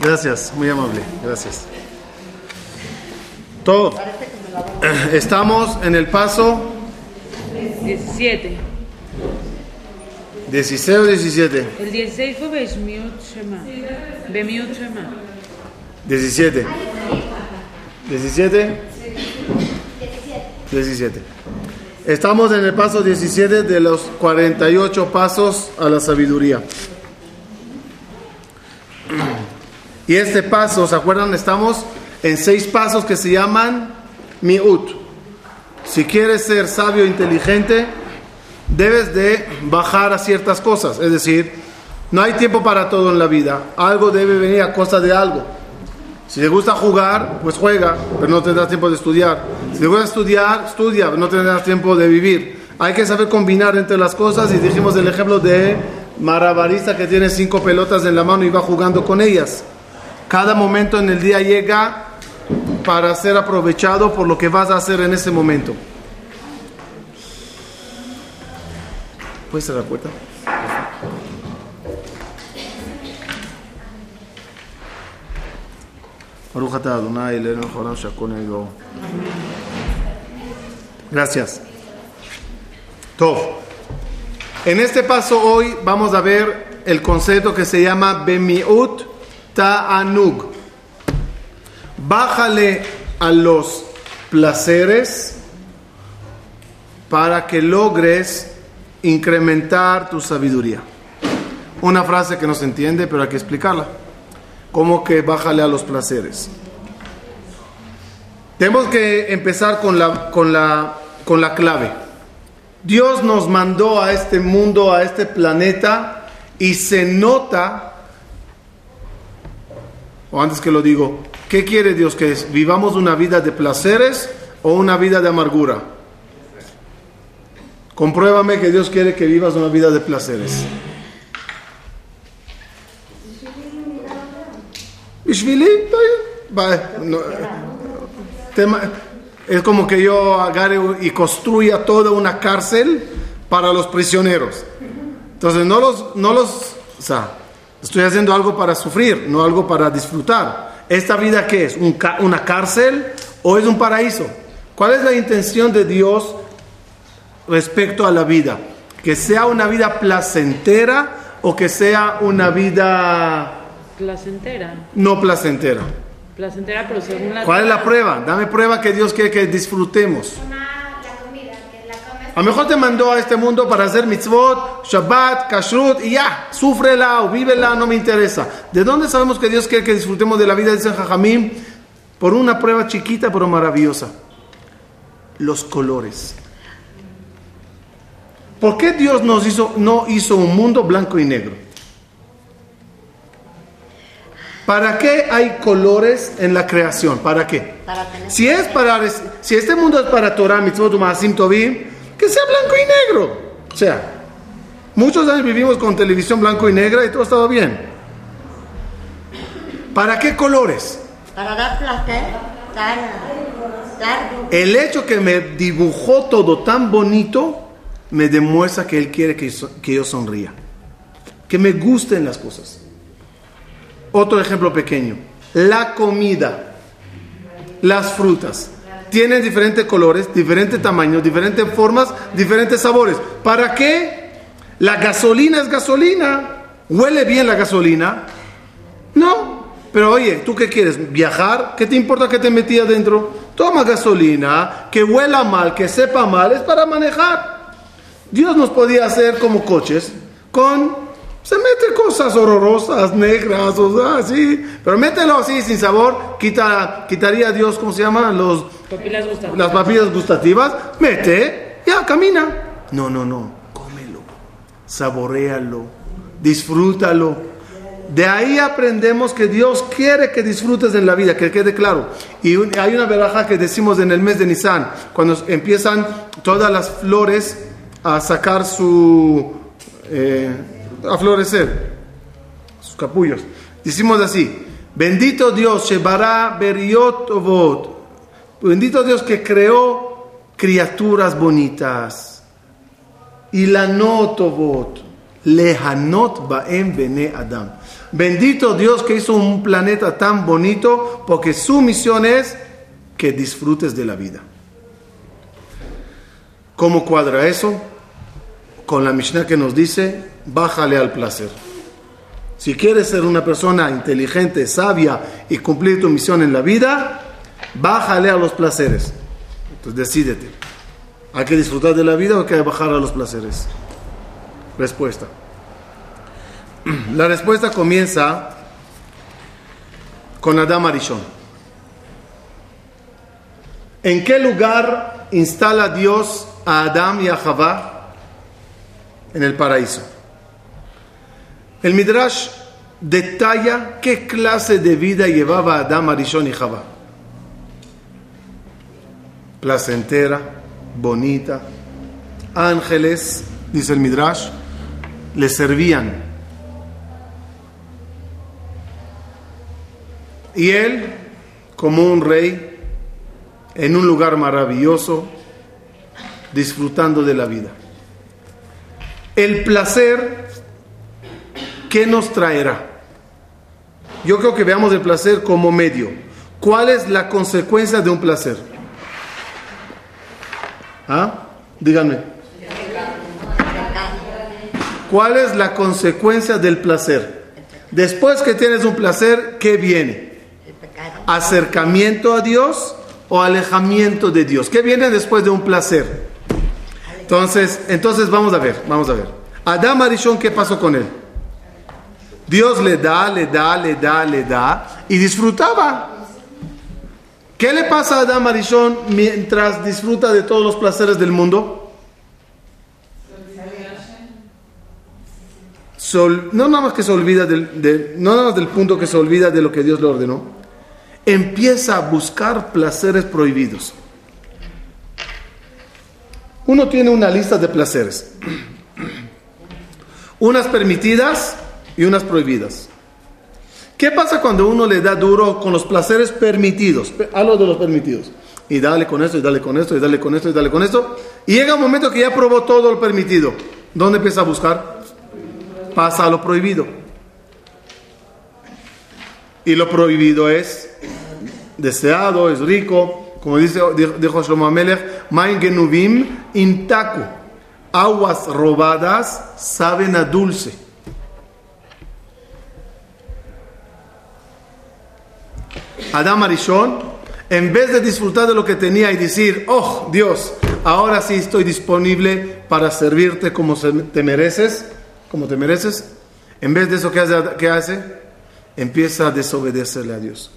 Gracias, muy amable, gracias. Todo. Estamos en el paso 17. 16 o 17. El 16 fue Bemiut Shema. Bemiut Shema. 17. 17. 17. Estamos en el paso 17 de los 48 pasos a la sabiduría. Y este paso, ¿se acuerdan? Estamos en seis pasos que se llaman miut. Si quieres ser sabio e inteligente, debes de bajar a ciertas cosas. Es decir, no hay tiempo para todo en la vida. Algo debe venir a costa de algo. Si te gusta jugar, pues juega, pero no tendrás tiempo de estudiar. Si te gusta estudiar, estudia, pero no tendrás tiempo de vivir. Hay que saber combinar entre las cosas y dijimos el ejemplo de Marabarista que tiene cinco pelotas en la mano y va jugando con ellas. Cada momento en el día llega para ser aprovechado por lo que vas a hacer en ese momento. ¿Puedes cerrar la puerta? Gracias. Todo. En este paso hoy vamos a ver el concepto que se llama Bemiut Ta'anug. Bájale a los placeres para que logres incrementar tu sabiduría. Una frase que no se entiende, pero hay que explicarla. ¿Cómo que bájale a los placeres? Tenemos que empezar con la, con la, con la clave. Dios nos mandó a este mundo, a este planeta, y se nota, o antes que lo digo, ¿qué quiere Dios? ¿Que vivamos una vida de placeres o una vida de amargura? Compruébame que Dios quiere que vivas una vida de placeres. Es como que yo agarre y construya toda una cárcel para los prisioneros. Entonces no los, no los, o sea, estoy haciendo algo para sufrir, no algo para disfrutar. ¿Esta vida qué es? ¿Una cárcel o es un paraíso? ¿Cuál es la intención de Dios respecto a la vida? ¿Que sea una vida placentera o que sea una vida... Placentera. No placentera. Placentera, pero según la... ¿Cuál es la prueba? Dame prueba que Dios quiere que disfrutemos. A lo mejor te mandó a este mundo para hacer mitzvot, Shabbat, Kashrut y ya, súfrela o vívela, no me interesa. ¿De dónde sabemos que Dios quiere que disfrutemos de la vida de San Jajamim? Por una prueba chiquita pero maravillosa. Los colores. ¿Por qué Dios nos hizo, no hizo un mundo blanco y negro? ¿Para qué hay colores en la creación? ¿Para qué? si, es para, si este mundo es para Torah, Mitzvot, Maasim, Tovim, que sea blanco y negro. O sea, muchos años vivimos con televisión blanco y negra y todo estaba bien. ¿Para qué colores? Para dar placer. El hecho que me dibujó todo tan bonito me demuestra que Él quiere que que yo sonría. Que me gusten las cosas. Otro ejemplo pequeño. La comida, las frutas, tienen diferentes colores, diferentes tamaños, diferentes formas, diferentes sabores. ¿Para qué? La gasolina es gasolina. ¿Huele bien la gasolina? No. Pero oye, ¿tú qué quieres? ¿Viajar? ¿Qué te importa que te metí adentro? Toma gasolina, que huela mal, que sepa mal, es para manejar. Dios nos podía hacer como coches con se mete cosas horrorosas, negras, o sea, así. Pero mételo así, sin sabor. Quita, quitaría Dios, ¿cómo se llama? Los, papilas gustativas. Las papilas gustativas. Mete, ya, camina. No, no, no. Cómelo. Saborealo. Disfrútalo. De ahí aprendemos que Dios quiere que disfrutes en la vida, que quede claro. Y hay una veraja que decimos en el mes de Nisan, cuando empiezan todas las flores a sacar su... Eh, a florecer, sus capullos. Decimos así, bendito Dios, Shebara Beriot bendito Dios que creó criaturas bonitas, y la notovot, lehanot baem bene Adam, Bendito Dios que hizo un planeta tan bonito porque su misión es que disfrutes de la vida. ¿Cómo cuadra eso? Con la Mishnah que nos dice, bájale al placer. Si quieres ser una persona inteligente, sabia y cumplir tu misión en la vida, bájale a los placeres. Entonces decídete. ¿Hay que disfrutar de la vida o hay que bajar a los placeres? Respuesta. La respuesta comienza con Adam Arishon. ¿En qué lugar instala Dios a Adam y a Javá? En el paraíso. El Midrash detalla qué clase de vida llevaba Adam Arishon y Javá. Placentera, bonita. Ángeles, dice el Midrash, le servían Y él, como un rey, en un lugar maravilloso, disfrutando de la vida. El placer, ¿qué nos traerá? Yo creo que veamos el placer como medio. ¿Cuál es la consecuencia de un placer? ¿Ah? Díganme. ¿Cuál es la consecuencia del placer? Después que tienes un placer, ¿qué viene? acercamiento a Dios o alejamiento de Dios. ¿Qué viene después de un placer? Entonces, entonces vamos a ver, vamos a ver. Adam Arishon, ¿qué pasó con él? Dios le da, le da, le da, le da y disfrutaba. ¿Qué le pasa a Adam Arishon mientras disfruta de todos los placeres del mundo? no nada más que se olvida del, no nada más del punto que se olvida de lo que Dios le ordenó, empieza a buscar placeres prohibidos. Uno tiene una lista de placeres, unas permitidas y unas prohibidas. ¿Qué pasa cuando uno le da duro con los placeres permitidos? Hablo de los permitidos. Y dale con esto, y dale con esto, y dale con esto, y dale con esto. Y llega un momento que ya probó todo lo permitido. ¿Dónde empieza a buscar? Pasa a lo prohibido. Y lo prohibido es deseado, es rico, como dice, dijo Shlomo Amelech, intaku, aguas robadas saben a dulce. Adam Arishon, en vez de disfrutar de lo que tenía y decir, oh Dios, ahora sí estoy disponible para servirte como te mereces, como te mereces, en vez de eso, ¿qué? ¿Qué hace? Empieza a desobedecerle a Dios.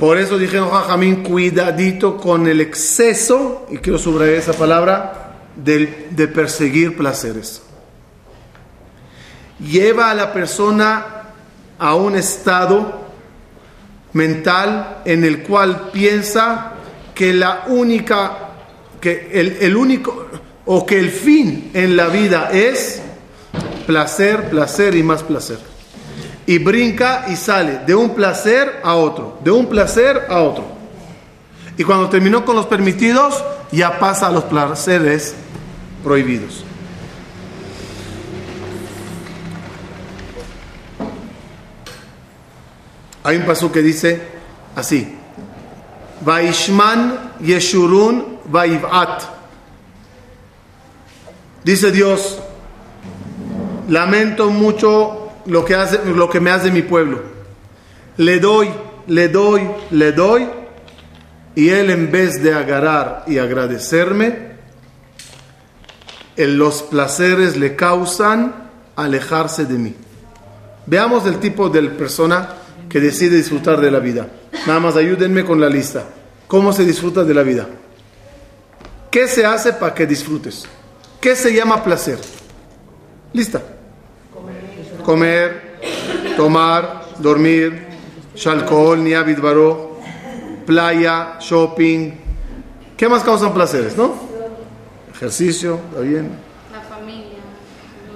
Por eso dijeron Jajamín, cuidadito con el exceso, y quiero subrayar esa palabra, de, de perseguir placeres. Lleva a la persona a un estado mental en el cual piensa que la única, que el, el único, o que el fin en la vida es placer, placer y más placer y brinca y sale de un placer a otro, de un placer a otro. Y cuando terminó con los permitidos, ya pasa a los placeres prohibidos. Hay un paso que dice así: Vaishman Yeshurun Vaivat. Dice Dios: Lamento mucho lo que, hace, lo que me hace mi pueblo. Le doy, le doy, le doy, y él en vez de agarrar y agradecerme, en los placeres le causan alejarse de mí. Veamos el tipo de persona que decide disfrutar de la vida. Nada más ayúdenme con la lista. ¿Cómo se disfruta de la vida? ¿Qué se hace para que disfrutes? ¿Qué se llama placer? Lista comer, tomar, dormir, alcohol, ni baró, playa, shopping. ¿Qué más causan placeres, no? Ejercicio, está bien. La familia.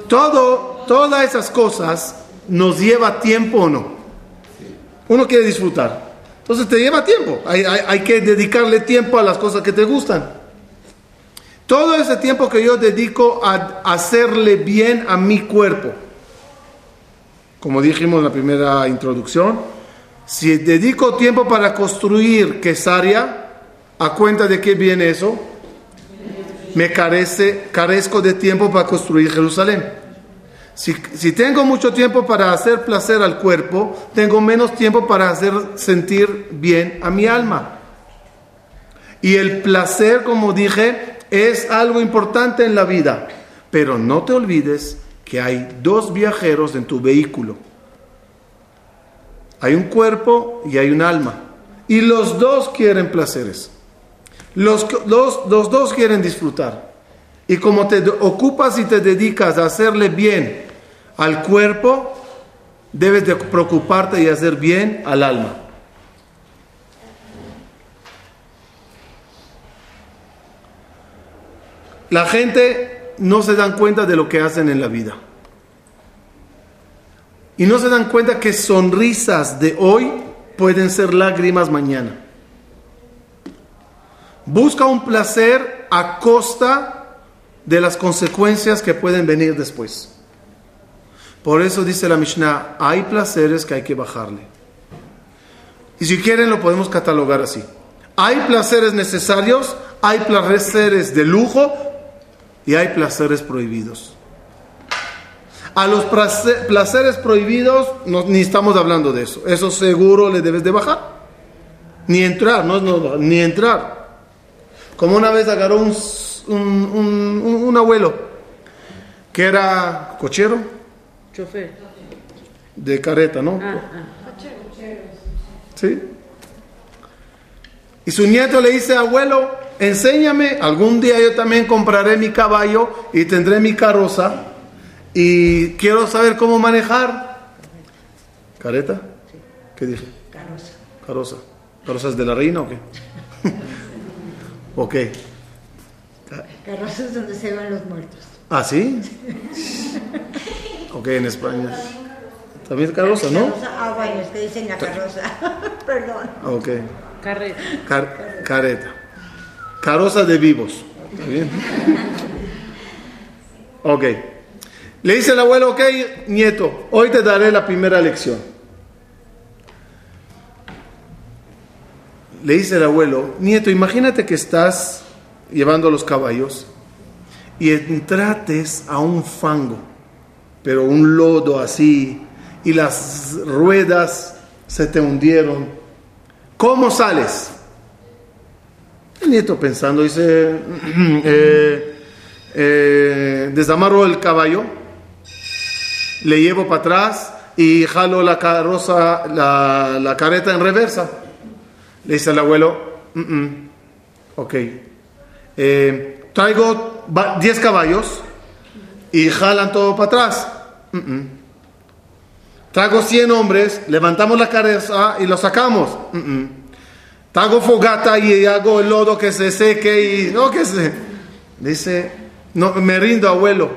Todo, todas esas cosas nos lleva tiempo o no. Uno quiere disfrutar. Entonces te lleva tiempo. Hay, hay que dedicarle tiempo a las cosas que te gustan. Todo ese tiempo que yo dedico a hacerle bien a mi cuerpo, como dijimos en la primera introducción, si dedico tiempo para construir Quesaria, ¿a cuenta de qué viene eso? Me carece, carezco de tiempo para construir Jerusalén. Si, si, tengo mucho tiempo para hacer placer al cuerpo, tengo menos tiempo para hacer sentir bien a mi alma. Y el placer, como dije, es algo importante en la vida. Pero no te olvides que hay dos viajeros en tu vehículo. Hay un cuerpo y hay un alma. Y los dos quieren placeres. Los, los, dos quieren disfrutar. Y como te ocupas y te dedicas a hacerle bien al cuerpo, debes de preocuparte y hacer bien al alma. La gente no se dan cuenta de lo que hacen en la vida. Y no se dan cuenta que sonrisas de hoy pueden ser lágrimas mañana. Busca un placer a costa de las consecuencias que pueden venir después. Por eso dice la Mishnah, hay placeres que hay que bajarle. Y si quieren lo podemos catalogar así. Hay placeres necesarios, hay placeres de lujo y hay placeres prohibidos. A los placeres prohibidos no, ni estamos hablando de eso. Eso seguro le debes de bajar. Ni entrar, no, no ni entrar. Como una vez agarró un, un, un, abuelo que era cochero. Chofer. De careta, ¿no? Ah, ¿Sí? Y su nieto le dice, abuelo, enséñame, algún día yo también compraré mi caballo y tendré mi carroza y quiero saber cómo manejar. ¿Careta? ¿Qué dije? Carroza. Carroza. ¿Carrozas de la reina o qué? ¿O qué? Carroza es donde se van los muertos. ¿Ah, sí? ok, en España. También carroza, ¿no? Ah, bueno, es que dicen la carroza. Perdón. Ok. Carreta. Car- careta. Carroza de vivos. ¿Está bien? Ok. Le dice el abuelo, ok, nieto, hoy te daré la primera lección. Le dice el abuelo, nieto, imagínate que estás llevando los caballos y entrates a un fango, pero un lodo así, y las ruedas se te hundieron. ¿Cómo sales? El nieto pensando dice, eh, eh, desamarro el caballo, le llevo para atrás y jalo la carroza, la, la carreta en reversa. Le dice al abuelo, "Mm, mm, ok, eh, traigo 10 caballos y jalan todo para atrás. "Mm, mm. Traigo 100 hombres, levantamos la carroza y lo sacamos. "Mm, mm. Traigo fogata y hago el lodo que se seque y no que se... Dice, no, me rindo abuelo.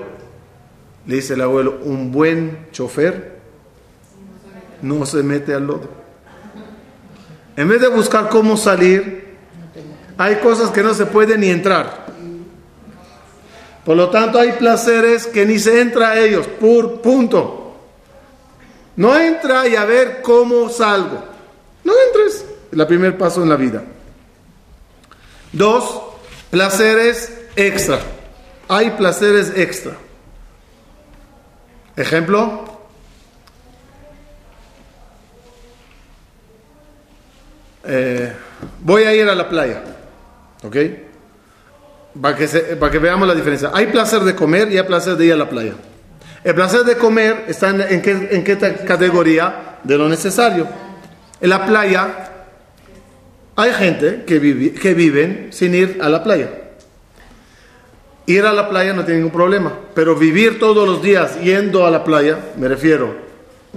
Le dice el abuelo, un buen chofer no se mete al lodo. En vez de buscar cómo salir, hay cosas que no se pueden ni entrar. Por lo tanto, hay placeres que ni se entra a ellos, por punto. No entra y a ver cómo salgo. No entres. El primer paso en la vida. Dos, placeres extra. Hay placeres extra. Ejemplo. Eh, voy a ir a la playa. ¿Ok? Para que, para que veamos la diferencia. Hay placer de comer y hay placer de ir a la playa. El placer de comer está en, en qué, en qué categoría? De lo necesario. En la playa hay gente que, vive, que viven sin ir a la playa. Ir a la playa no tiene ningún problema, pero vivir todos los días yendo a la playa, me refiero,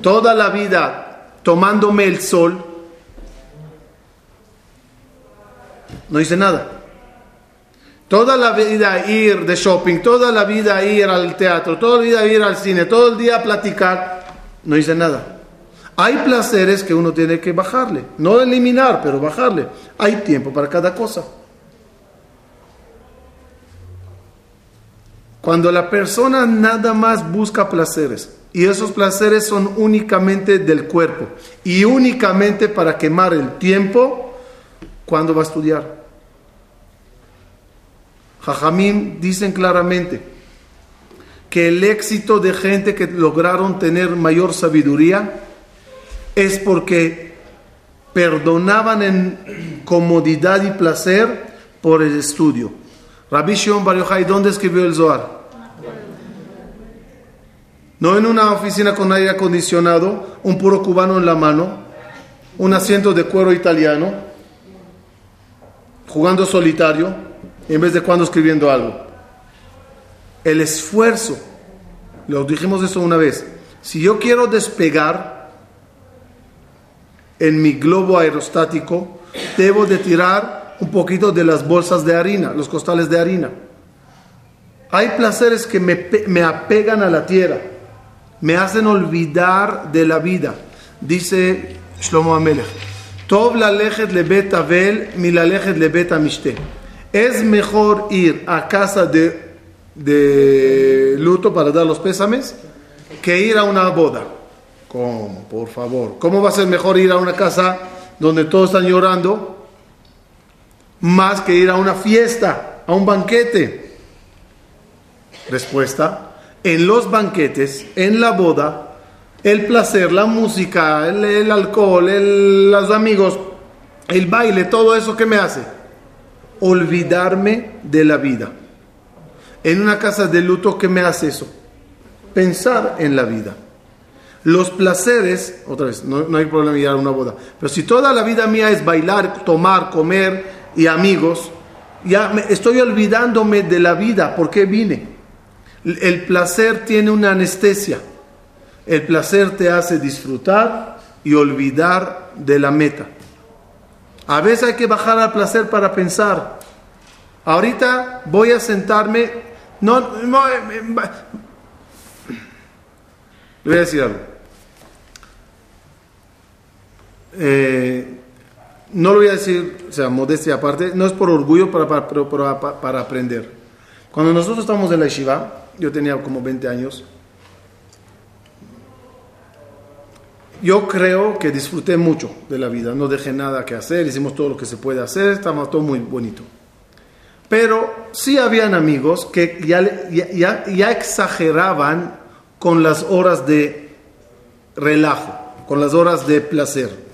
toda la vida tomándome el sol, no dice nada. Toda la vida ir de shopping, toda la vida ir al teatro, toda la vida ir al cine, todo el día platicar, no dice nada. Hay placeres que uno tiene que bajarle, no eliminar, pero bajarle. Hay tiempo para cada cosa. Cuando la persona nada más busca placeres Y esos placeres son únicamente del cuerpo y únicamente para quemar el tiempo cuando va a estudiar. Jajamín dicen claramente que el éxito de gente que lograron tener mayor sabiduría es porque perdonaban en comodidad y placer por el estudio. Rabbi Shimon Bar ¿dónde escribió el Zohar? No en una oficina con aire acondicionado, un puro cubano en la mano, un asiento de cuero italiano, jugando solitario, en vez de cuando escribiendo algo. El esfuerzo, lo dijimos eso una vez, si yo quiero despegar en mi globo aerostático, debo de tirar un poquito de las bolsas de harina, los costales de harina. Hay placeres que me, me apegan a la tierra me hacen olvidar de la vida. Dice Shlomo Amelech. Es mejor ir a casa de, de luto para dar los pésames que ir a una boda. ¿Cómo? Por favor. ¿Cómo va a ser mejor ir a una casa donde todos están llorando más que ir a una fiesta, a un banquete? Respuesta, en los banquetes, en la boda, el placer, la música, el, alcohol, los amigos, el baile, todo eso que me hace olvidarme de la vida. En una casa de luto, ¿qué me hace eso? Pensar en la vida. Los placeres, otra vez, no, hay problema ir a una boda, pero si toda la vida mía es bailar, tomar, comer y amigos, ya me, estoy olvidándome de la vida, ¿por qué vine? El placer tiene una anestesia. El placer te hace disfrutar y olvidar de la meta. A veces hay que bajar al placer para pensar. Ahorita voy a sentarme. No, no, eh, eh, voy a decir algo. Eh, no lo voy a decir, o sea, modestia aparte, no es por orgullo, para, para, para aprender. Cuando nosotros estamos en la yeshiva, yo tenía como 20 años. Yo creo que disfruté mucho de la vida, no dejé nada que hacer, hicimos todo lo que se puede hacer, estaba todo muy bonito. Pero sí habían amigos que ya, ya, ya exageraban con las horas de relajo, con las horas de placer.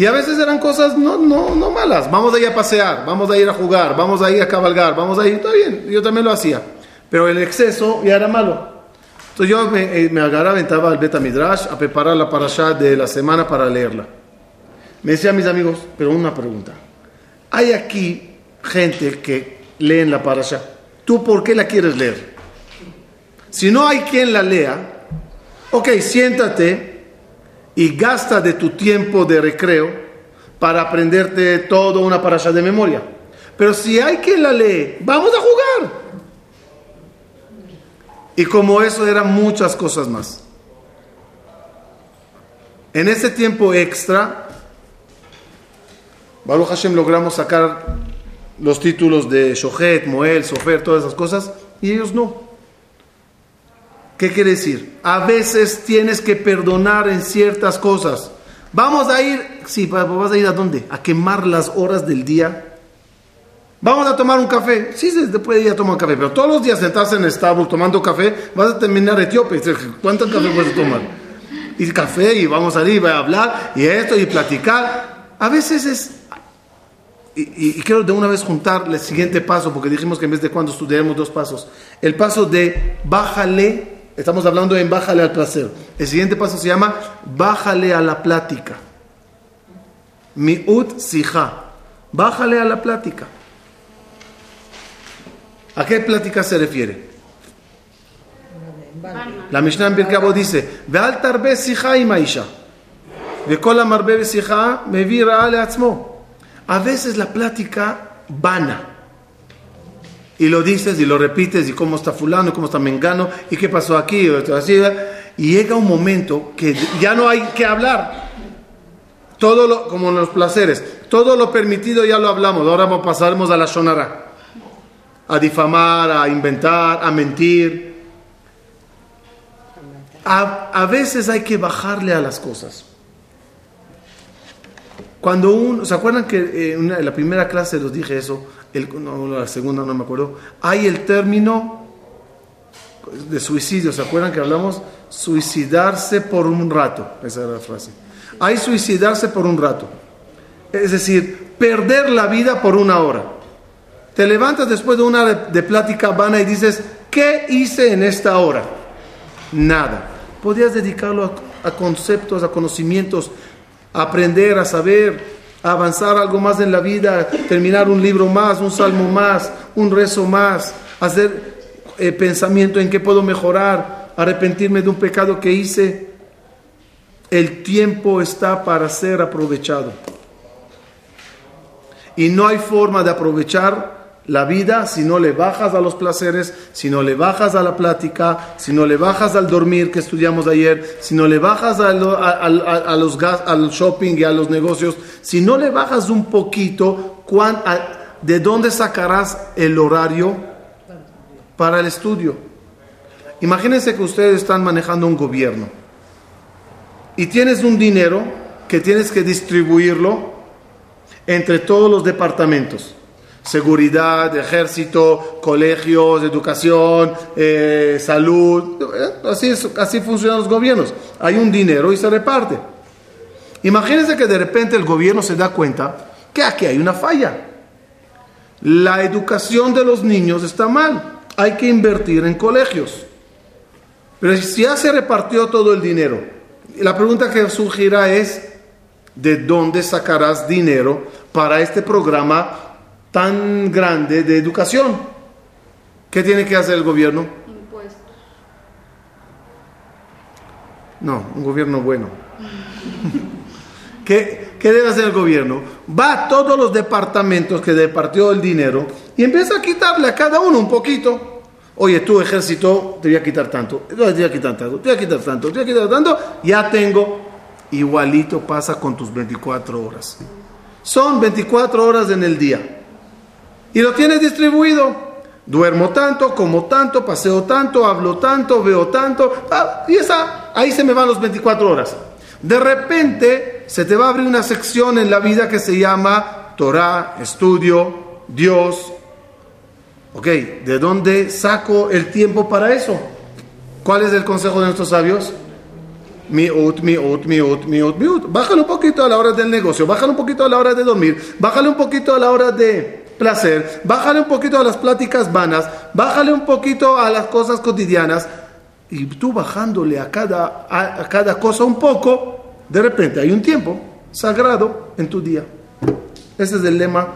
Y a veces eran cosas no, no, no malas. Vamos a ir a pasear, vamos a ir a jugar, vamos a ir a cabalgar, vamos a ir. Está bien, yo también lo hacía. Pero el exceso ya era malo. Entonces yo me, eh, me agarraba, aventaba al Beta Midrash a preparar la parasha de la semana para leerla. Me decían mis amigos, pero una pregunta. Hay aquí gente que lee la parasha. ¿Tú por qué la quieres leer? Si no hay quien la lea, ok, siéntate y gasta de tu tiempo de recreo para aprenderte toda una parasha de memoria. Pero si hay quien la lee, vamos a jugar. Y como eso eran muchas cosas más. En ese tiempo extra, Baruch Hashem logramos sacar los títulos de Shohet, Moel, Sofer, todas esas cosas, y ellos no. ¿Qué quiere decir? A veces tienes que perdonar en ciertas cosas. Vamos a ir, sí, vas a ir a dónde? A quemar las horas del día Vamos a tomar un café. Sí, se puede ir a tomar un café, pero todos los días sentarse en Starbucks tomando café, vas a terminar etíope. ¿Cuánto café puedes tomar? Y café, y vamos a ir a hablar, y esto, y platicar. A veces es. Y, quiero de una vez juntar el siguiente paso, porque dijimos que en vez de cuando estudiaremos dos pasos. El paso de bájale, estamos hablando en bájale al placer. El siguiente paso se llama bájale a la plática. Miut sija. Bájale a la plática. ¿A qué plática se refiere? La Mishnah en Pirkei dice, "Ve'al tarbe sicha im aisha, ve'kol amarbe sicha mevi ra'a le'atzmo." A veces la plática vana. Y lo dices y lo repites y cómo está fulano, cómo está mengano y qué pasó aquí y llega un momento que ya no hay que hablar. Todo lo, como los placeres, todo lo permitido ya lo hablamos. Ahora pasaremos a la shonara a difamar, a inventar, a mentir. A, a veces hay que bajarle a las cosas. Cuando uno, ¿se acuerdan que eh, en la primera clase los dije eso? El, no, la segunda no me acuerdo. Hay el término de suicidio, ¿se acuerdan que hablamos? Suicidarse por un rato, esa era la frase. Hay suicidarse por un rato. Es decir, perder la vida por una hora. Te levantas después de una hora de plática vana y dices, ¿qué hice en esta hora? Nada. Podías dedicarlo a, a conceptos, a conocimientos, a aprender, a saber, avanzar algo más en la vida, terminar un libro más, un salmo más, un rezo más, hacer eh, pensamiento en qué puedo mejorar, arrepentirme de un pecado que hice. El tiempo está para ser aprovechado. Y no hay forma de aprovechar la vida si no le bajas a los placeres, si no le bajas a la plática, si no le bajas al dormir que estudiamos ayer, si no le bajas a, lo- a- a- a- a los al shopping y a los negocios, si no le bajas un poquito, cuán- ¿de dónde sacarás el horario para el estudio? Imagínense que ustedes están manejando un gobierno y tienes un dinero que tienes que distribuirlo entre todos los departamentos. Seguridad, ejército, colegios, educación, eh, salud. eh, Así, es, así funcionan los gobiernos. Hay un dinero y se reparte. Imagínense que de repente el gobierno se da cuenta que aquí hay una falla. La educación de los niños está mal. Hay que invertir en colegios. Pero si ya se repartió todo el dinero, la pregunta que surgirá es, ¿de dónde sacarás dinero para este programa tan grande de educación? ¿Qué tiene que hacer el gobierno? Impuestos. No, un gobierno bueno. ¿Qué, qué debe hacer el gobierno? Va a todos los departamentos que departió el dinero y empieza a quitarle a cada uno un poquito. Oye, tu ejército te voy a quitar tanto, te voy a quitar tanto, te voy a quitar tanto, te voy a quitar tanto, ya tengo. Igualito pasa con tus 24 horas. Son 24 horas en el día. Y lo tienes distribuido. Duermo tanto, como tanto, paseo tanto, hablo tanto, veo tanto. ah, y esa, ahí se me van los 24 horas. De repente se te va a abrir una sección en la vida que se llama Torah, estudio, Dios. Ok, ¿de dónde saco el tiempo para eso? ¿Cuál es el consejo de nuestros sabios? Miut, miut, miut, miut, miut. Bájale un poquito a la hora del negocio, bájale un poquito a la hora de dormir, bájale un poquito a la hora de placer, bájale un poquito a las pláticas vanas, bájale un poquito a las cosas cotidianas. Y tú bajándole a cada, a, cada cosa un poco, de repente hay un tiempo sagrado en tu día. Ese es el lema,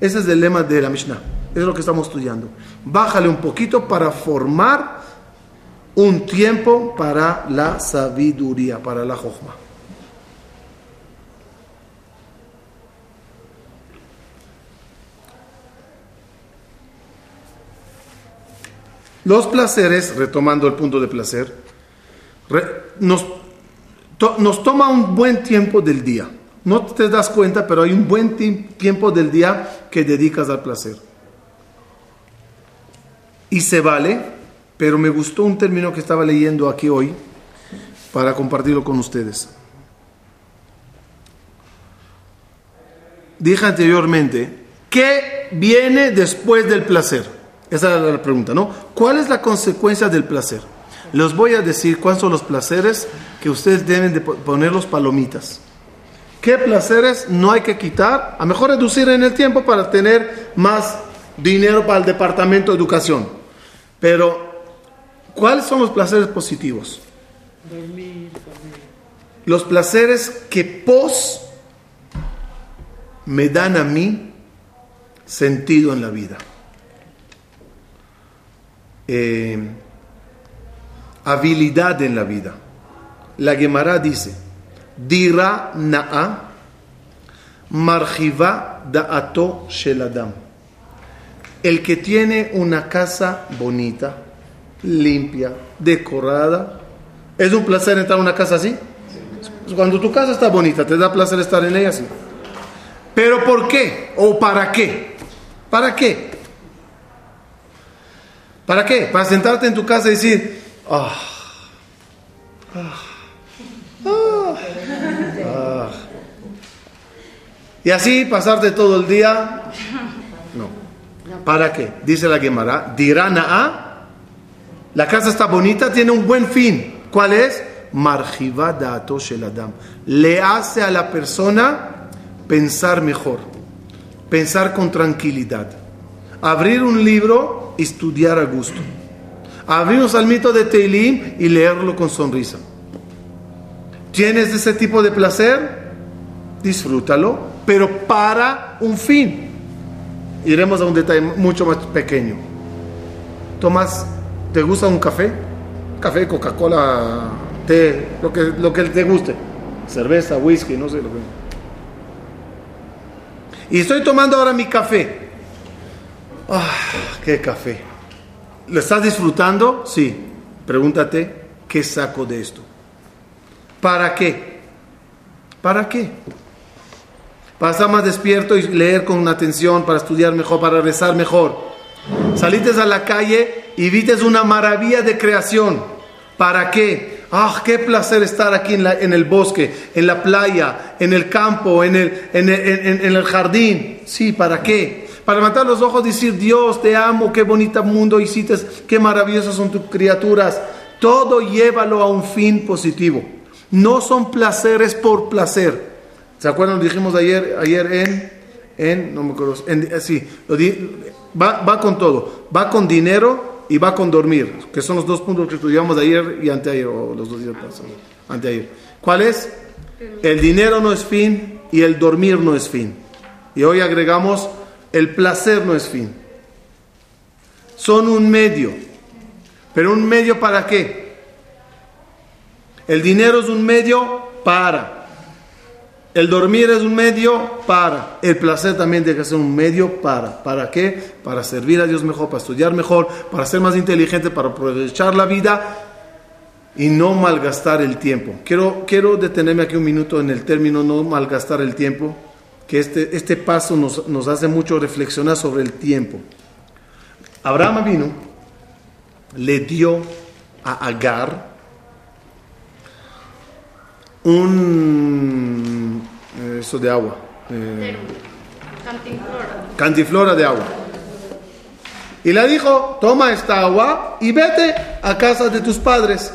ese es el lema de la Mishnah. Es lo que estamos estudiando. Bájale un poquito para formar un tiempo para la sabiduría, para la jochma. Los placeres, retomando el punto de placer, nos, nos toma un buen tiempo del día. No te das cuenta, pero hay un buen ti- tiempo del día que dedicas al placer. Y se vale, pero me gustó un término que estaba leyendo aquí hoy para compartirlo con ustedes. Dije anteriormente, ¿qué viene después del placer? Esa era la pregunta, ¿no? ¿Cuál es la consecuencia del placer? Les voy a decir cuáles son los placeres que ustedes deben de po- poner los palomitas. ¿Qué placeres no hay que quitar? A mejor reducir en el tiempo para tener más dinero para el departamento de educación. Pero, ¿cuáles son los placeres positivos? Los placeres que pos me dan a mí sentido en la vida. Eh, habilidad en la vida. La Gemara dice, Dira na'a marjiva da'ato shel adam. El que tiene una casa bonita, limpia, decorada, ¿es un placer entrar a una casa así? Cuando tu casa está bonita, ¿te da placer estar en ella así? ¿Pero por qué? ¿O para qué? ¿Para qué? ¿Para qué? Para sentarte en tu casa y decir, ah, Ah. Y así pasarte todo el día. No. ¿Para qué? Dice la Gemara. Dirana a. La casa está bonita, tiene un buen fin. ¿Cuál es? Marjivada Adam. Le hace a la persona pensar mejor, pensar con tranquilidad. Abrir un libro estudiar a gusto. Abrir un salmito de Teilim y leerlo con sonrisa. ¿Tienes ese tipo de placer? Disfrútalo, pero para un fin. Iremos a un detalle mucho más pequeño. Tomás, ¿te gusta un café? Café, Coca-Cola, té, lo que, lo que te guste. Cerveza, whisky, no sé lo que. Y estoy tomando ahora mi café. ¡Ah, qué café! ¿Lo estás disfrutando? Sí. Pregúntate, ¿qué saco de esto? ¿Para qué? ¿Para qué? Para estar más despierto y leer con atención, para estudiar mejor, para rezar mejor. Salites a la calle y vites una maravilla de creación. ¿Para qué? ¡Ah, qué placer estar aquí en, en, el bosque, en la playa, en el campo, en el, en, el, en el jardín! Sí, ¿para qué? Para levantar los ojos y decir, Dios, te amo, qué bonito mundo hiciste, qué maravillosas son tus criaturas. Todo llévalo a un fin positivo. No son placeres por placer. ¿Se acuerdan? Lo dijimos ayer, ayer en, en, no me acuerdo, en, eh, sí, va, va con todo. Va con dinero y va con dormir, que son los dos puntos que estudiamos ayer y anteayer, los dos días pasados, anteayer. ¿Cuál es? El dinero no es fin y el dormir no es fin. Y hoy agregamos, el placer no es fin. Son un medio. ¿Pero un medio para qué? El dinero es un medio para. El dormir es un medio para. El placer también debe ser un medio para. ¿Para qué? Para servir a Dios mejor, para estudiar mejor, para ser más inteligente, para aprovechar la vida y no malgastar el tiempo. Quiero, quiero detenerme aquí un minuto en el término no malgastar el tiempo, que este, este paso nos, nos hace mucho reflexionar sobre el tiempo. Abraham vino, le dio a Agar, un eh, eso de agua eh, cantiflora. cantiflora de agua y le dijo toma esta agua y vete a casa de tus padres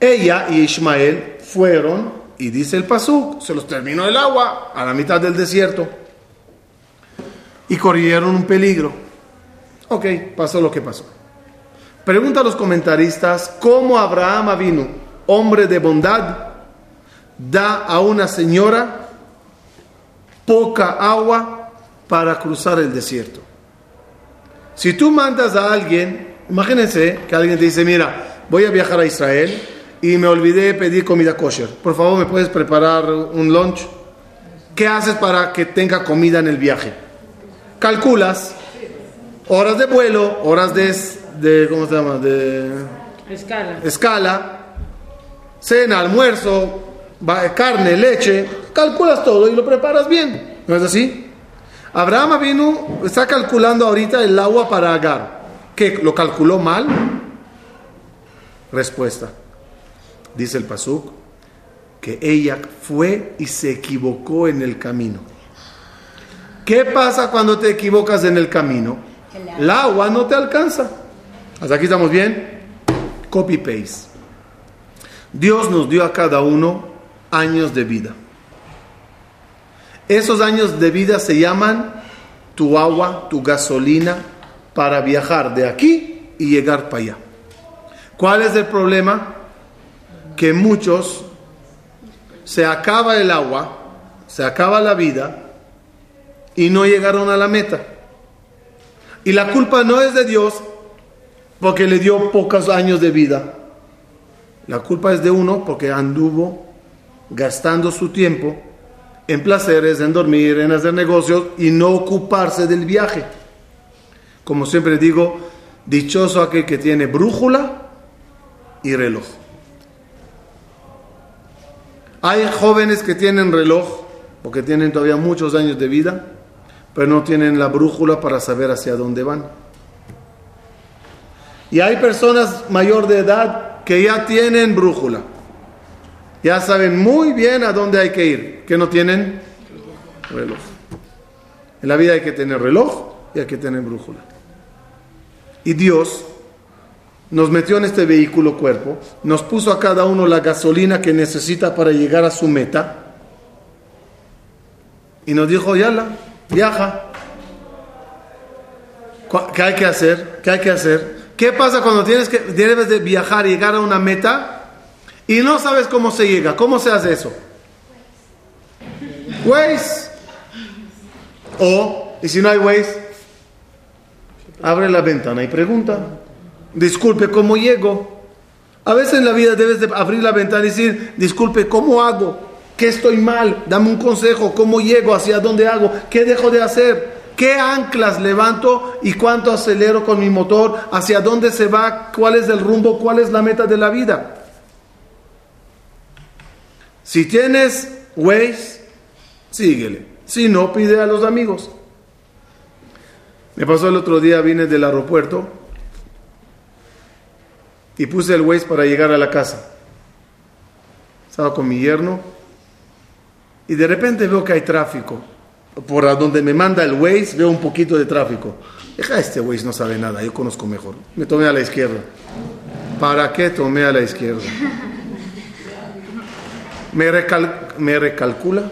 ella y Ismael fueron y dice el pasuk se los terminó el agua a la mitad del desierto. Y corrieron un peligro. Ok pasó lo que pasó. Pregunta a los comentaristas cómo Abraham vino hombre de bondad, da a una señora poca agua para cruzar el desierto. Si tú mandas a alguien, imagínense que alguien te dice, mira, voy a viajar a Israel y me olvidé pedir comida kosher. Por favor, ¿me puedes preparar un lunch? ¿Qué haces para que tenga comida en el viaje? Calculas horas de vuelo, horas de, de ¿cómo se llama? De escala. escala cena, almuerzo, carne, leche, calculas todo y lo preparas bien. ¿No es así? Abraham vino, está calculando ahorita el agua para Agar. ¿Qué? ¿Lo calculó mal? Respuesta. Dice el Pasuk que ella fue y se equivocó en el camino. ¿Qué pasa cuando te equivocas en el camino? El agua no te alcanza. ¿Hasta aquí estamos bien? Copy paste. Dios nos dio a cada uno años de vida. Esos años de vida se llaman tu agua, tu gasolina para viajar de aquí y llegar para allá. ¿Cuál es el problema? Que muchos se acaba el agua, se acaba la vida y no llegaron a la meta. Y la culpa no es de Dios porque le dio pocos años de vida. La culpa es de uno porque anduvo gastando su tiempo en placeres, en dormir, en hacer negocios y no ocuparse del viaje. Como siempre digo, dichoso aquel que tiene brújula y reloj. Hay jóvenes que tienen reloj porque tienen todavía muchos años de vida, pero no tienen la brújula para saber hacia dónde van. Y hay personas mayor de edad que ya tienen brújula. Ya saben muy bien a dónde hay que ir. Que no tienen reloj. En la vida hay que tener reloj y hay que tener brújula. Y Dios nos metió en este vehículo cuerpo, nos puso a cada uno la gasolina que necesita para llegar a su meta y nos dijo, yala, viaja. ¿Qué hay que hacer? ¿Qué hay que hacer? ¿Qué pasa cuando tienes que debes de viajar y llegar a una meta y no sabes cómo se llega? ¿Cómo se hace eso? Waze. O, y si no hay Waze, abre la ventana y pregunta. Disculpe, ¿cómo llego? A veces en la vida debes de abrir la ventana y decir, disculpe, ¿cómo hago? ¿Qué estoy mal? Dame un consejo, ¿cómo llego? ¿Hacia dónde hago? ¿Qué dejo de hacer? ¿Qué anclas levanto y cuánto acelero con mi motor? ¿Hacia dónde se va? ¿Cuál es el rumbo? ¿Cuál es la meta de la vida? Si tienes Waze, síguele. Si no, pide a los amigos. Me pasó el otro día, vine del aeropuerto y puse el Waze para llegar a la casa. Estaba con mi yerno y de repente veo que hay tráfico. Por donde me manda el Waze veo un poquito de tráfico. Deja, este Waze no sabe nada, yo conozco mejor. Me tomé a la izquierda. ¿Para qué tomé a la izquierda? Me, me recalcula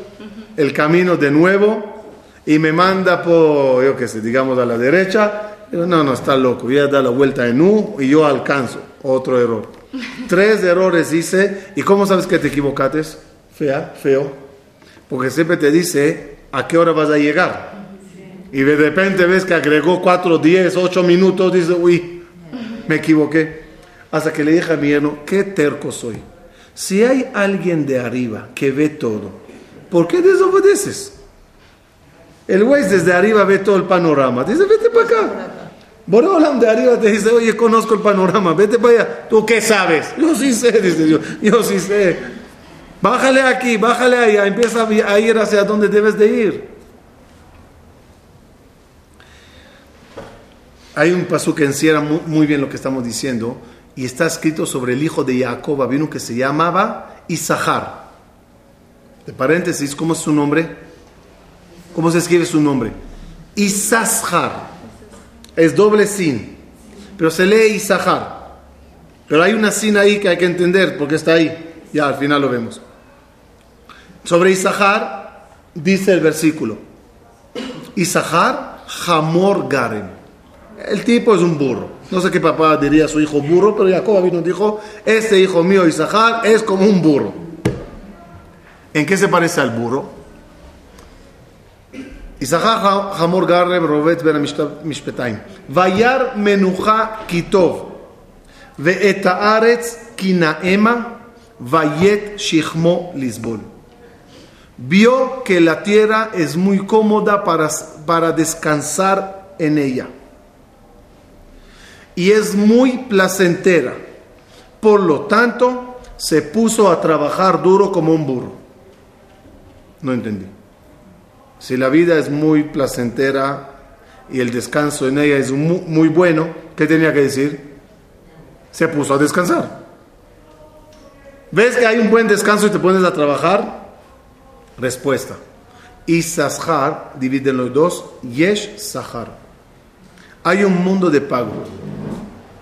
el camino de nuevo y me manda por, yo qué sé, digamos a la derecha. No, no, está loco, voy a dar la vuelta en U y yo alcanzo. Otro error. Tres errores hice. ¿Y cómo sabes que te equivocaste? Fea, feo. Porque siempre te dice a qué hora vas a llegar. Y de repente ves que agregó cuatro, diez, ocho minutos. Dice, uy, me equivoqué. Hasta que le dije a mi hermano, qué terco soy. Si hay alguien de arriba que ve todo, ¿por qué desobedeces? El güey desde arriba ve todo el panorama. Dice, vete para acá. Borolam de arriba te dice, oye, conozco el panorama, vete para allá. ¿Tú qué sabes? Yo sí sé, dice Dios, yo sí sé. Bájale aquí, bájale allá, empieza a ir hacia donde debes de ir. Hay un paso que encierra muy bien lo que estamos diciendo y está escrito sobre el hijo de Jacob, uno que se llamaba Isahar. De paréntesis, ¿cómo es su nombre? ¿Cómo se escribe su nombre? Isashar es doble sin, pero se lee Isahar. Pero hay una sin ahí que hay que entender porque está ahí. Ya al final lo vemos. Sobre Isahar dice el versículo: Isahar Hamor Garen. El tipo es un burro. No sé qué papá diría a su hijo burro, pero Jacob vino dijo: Este hijo mío Isahar es como un burro. ¿En qué se parece al burro? יששכר חמור גרם רובץ בין המשפטיים. וירא מנוחה כי טוב, ואת הארץ כי נאמה, ויית שכמו לסבול. Vio que la tierra es muy cómoda para, para descansar en ella. Y es muy placentera. Por lo tanto, se puso a trabajar duro como un burro. No entendí. Si la vida es muy placentera y el descanso en ella es muy, bueno, ¿qué tenía que decir? Se puso a descansar. ¿Ves que hay un buen descanso y te pones a trabajar? Respuesta. Y Sashar, dividen los dos, Yesh Sahar. Hay un mundo de pago.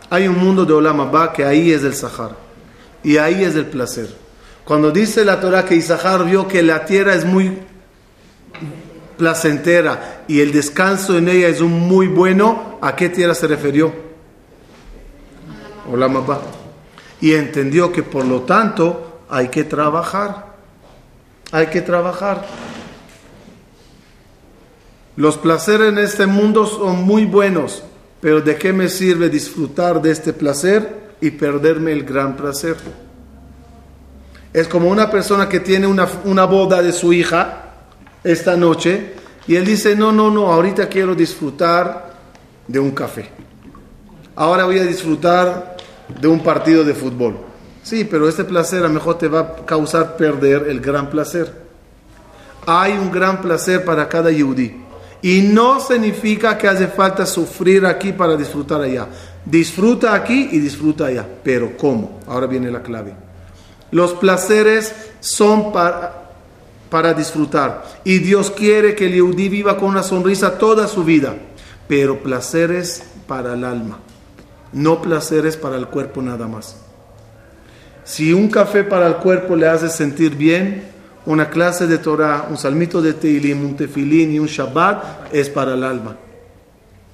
Hay un mundo de Olam que ahí es el Sahar. Y ahí es el placer. Cuando dice la Torah que Isahar vio que la tierra es muy placentera y el descanso en ella es un muy bueno, ¿a qué tierra se refirió? Hola mamá. Y entendió que por lo tanto hay que trabajar. Hay que trabajar. Los placeres en este mundo son muy buenos, pero ¿de qué me sirve disfrutar de este placer y perderme el gran placer? Es como una persona que tiene una, una boda de su hija esta noche y él dice, no, no, no, ahorita quiero disfrutar de un café. Ahora voy a disfrutar de un partido de fútbol. Sí, pero este placer a lo mejor te va a causar perder el gran placer. Hay un gran placer para cada yudí. Y no significa que hace falta sufrir aquí para disfrutar allá. Disfruta aquí y disfruta allá. Pero ¿cómo? Ahora viene la clave. Los placeres son para, para disfrutar. Y Dios quiere que el Yehudi viva con una sonrisa toda su vida. Pero placeres para el alma. No placeres para el cuerpo nada más. Si un café para el cuerpo le hace sentir bien, una clase de Torah, un salmito de Teilim, un tefilín y un Shabbat es para el alma.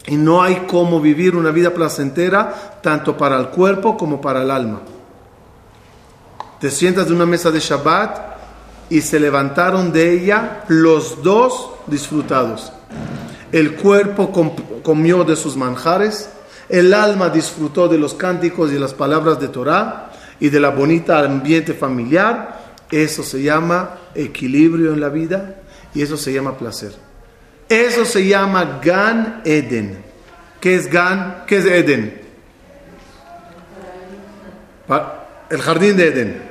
Y no hay cómo vivir una vida placentera tanto para el cuerpo como para el alma. Te sientas de una mesa de Shabbat y se levantaron de ella los dos disfrutados. El cuerpo comió de sus manjares, el alma disfrutó de los cánticos y las palabras de Torah y de la bonita ambiente familiar. Eso se llama equilibrio en la vida y eso se llama placer. Eso se llama Gan Eden. ¿Qué es Gan? ¿Qué es Eden? El jardín de Eden.